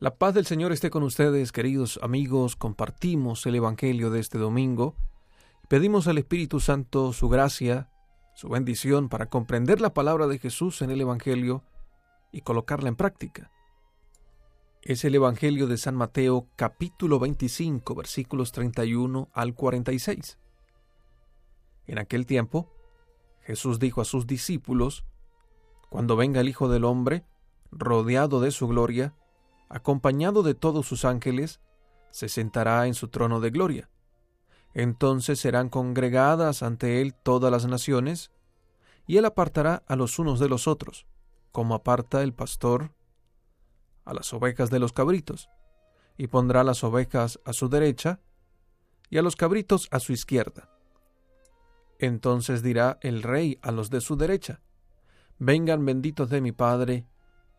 La paz del Señor esté con ustedes, queridos amigos. Compartimos el Evangelio de este domingo. Pedimos al Espíritu Santo su gracia, su bendición para comprender la palabra de Jesús en el Evangelio y colocarla en práctica. Es el Evangelio de San Mateo capítulo 25 versículos 31 al 46. En aquel tiempo, Jesús dijo a sus discípulos, Cuando venga el Hijo del Hombre, rodeado de su gloria, acompañado de todos sus ángeles, se sentará en su trono de gloria. Entonces serán congregadas ante él todas las naciones, y él apartará a los unos de los otros, como aparta el pastor a las ovejas de los cabritos, y pondrá las ovejas a su derecha y a los cabritos a su izquierda. Entonces dirá el rey a los de su derecha, Vengan benditos de mi Padre,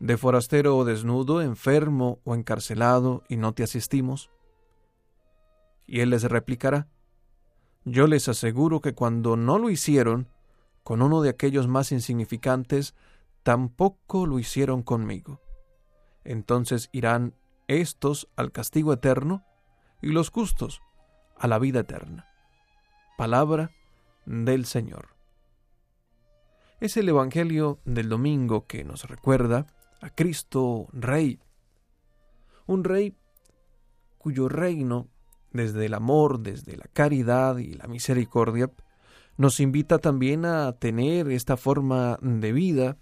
de forastero o desnudo, enfermo o encarcelado, y no te asistimos? Y él les replicará, Yo les aseguro que cuando no lo hicieron con uno de aquellos más insignificantes, tampoco lo hicieron conmigo. Entonces irán estos al castigo eterno y los justos a la vida eterna. Palabra del Señor. Es el Evangelio del domingo que nos recuerda a Cristo Rey. Un rey cuyo reino, desde el amor, desde la caridad y la misericordia, nos invita también a tener esta forma de vida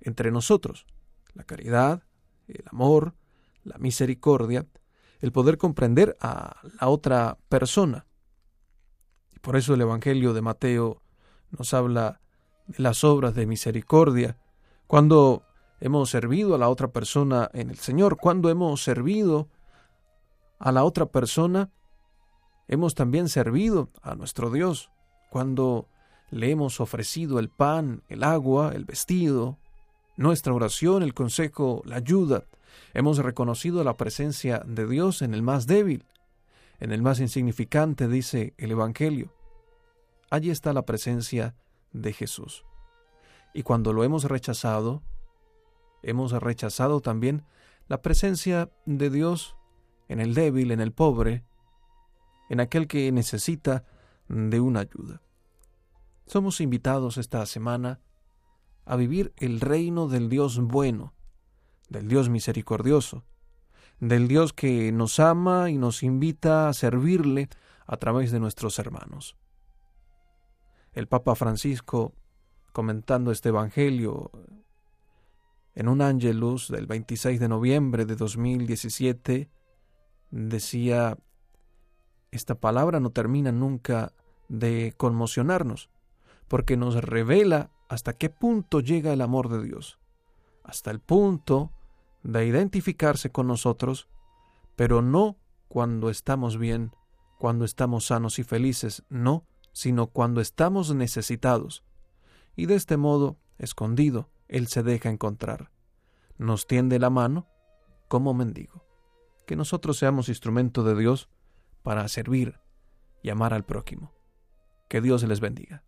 entre nosotros. La caridad, el amor, la misericordia, el poder comprender a la otra persona. Y por eso el Evangelio de Mateo nos habla de las obras de misericordia, cuando hemos servido a la otra persona en el Señor, cuando hemos servido a la otra persona, hemos también servido a nuestro Dios, cuando le hemos ofrecido el pan, el agua, el vestido, nuestra oración, el consejo, la ayuda, hemos reconocido la presencia de Dios en el más débil, en el más insignificante, dice el Evangelio. Allí está la presencia de Jesús. Y cuando lo hemos rechazado, hemos rechazado también la presencia de Dios en el débil, en el pobre, en aquel que necesita de una ayuda. Somos invitados esta semana a vivir el reino del Dios bueno, del Dios misericordioso, del Dios que nos ama y nos invita a servirle a través de nuestros hermanos. El Papa Francisco comentando este Evangelio en un ángelus del 26 de noviembre de 2017, decía, esta palabra no termina nunca de conmocionarnos, porque nos revela hasta qué punto llega el amor de Dios, hasta el punto de identificarse con nosotros, pero no cuando estamos bien, cuando estamos sanos y felices, no, sino cuando estamos necesitados, y de este modo, escondido, Él se deja encontrar. Nos tiende la mano como mendigo. Que nosotros seamos instrumento de Dios para servir y amar al prójimo. Que Dios les bendiga.